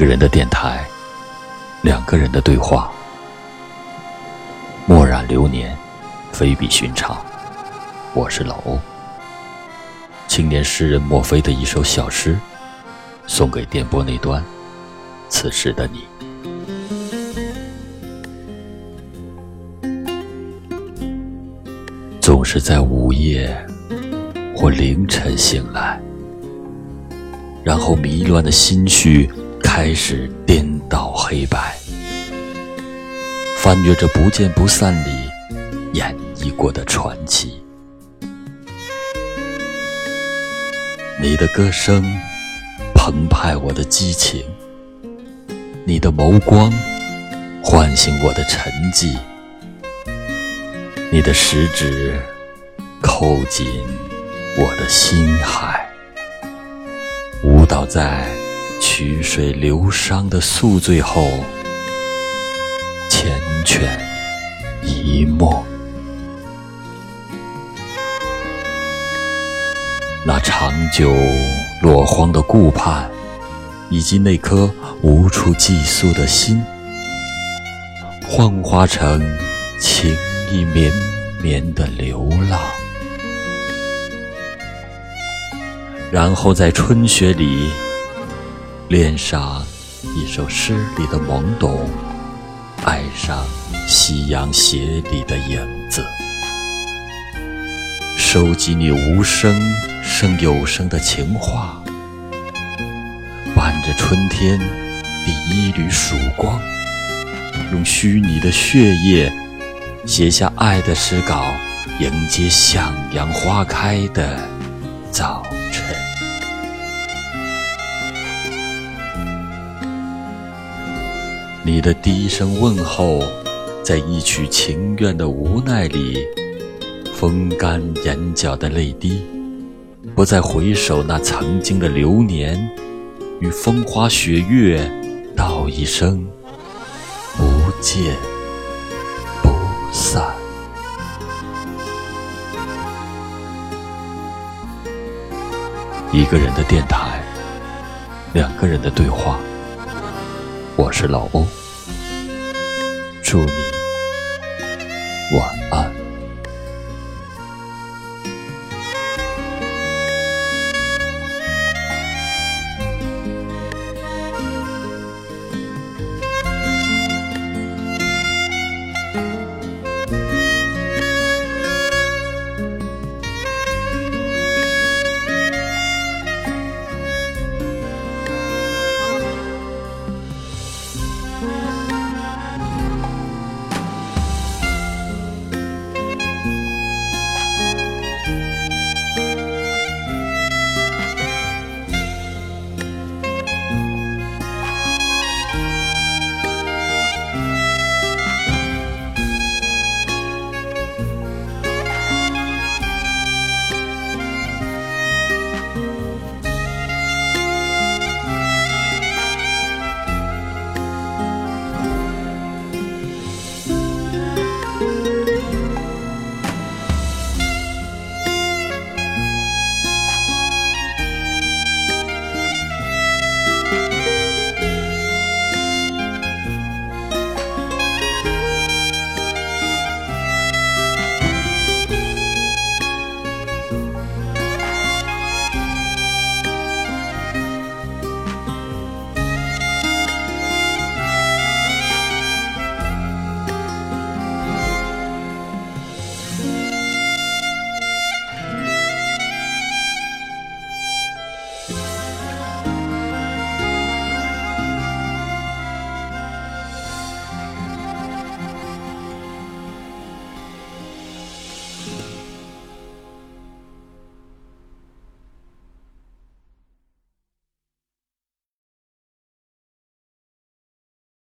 一个人的电台，两个人的对话。墨染流年，非比寻常。我是老欧。青年诗人墨菲的一首小诗，送给电波那端此时的你。总是在午夜或凌晨醒来，然后迷乱的心绪开始颠倒黑白，翻阅着不见不散里演绎过的传奇。你的歌声澎湃我的激情，你的眸光唤醒我的沉寂。你的食指扣紧我的心海，舞蹈在曲水流觞的宿醉后，缱绻一梦。那长久落荒的顾盼，以及那颗无处寄宿的心，幻化成情。意绵绵的流浪，然后在春雪里恋上一首诗里的懵懂，爱上夕阳斜里的影子，收集你无声胜有声的情话，伴着春天第一缕曙光，用虚拟的血液。写下爱的诗稿，迎接向阳花开的早你的低声问候，在一曲情愿的无奈里，风干眼角的泪滴，不再回首那曾经的流年，与风花雪月道一声不见不。散。一个人的电台，两个人的对话。我是老欧，祝你晚安。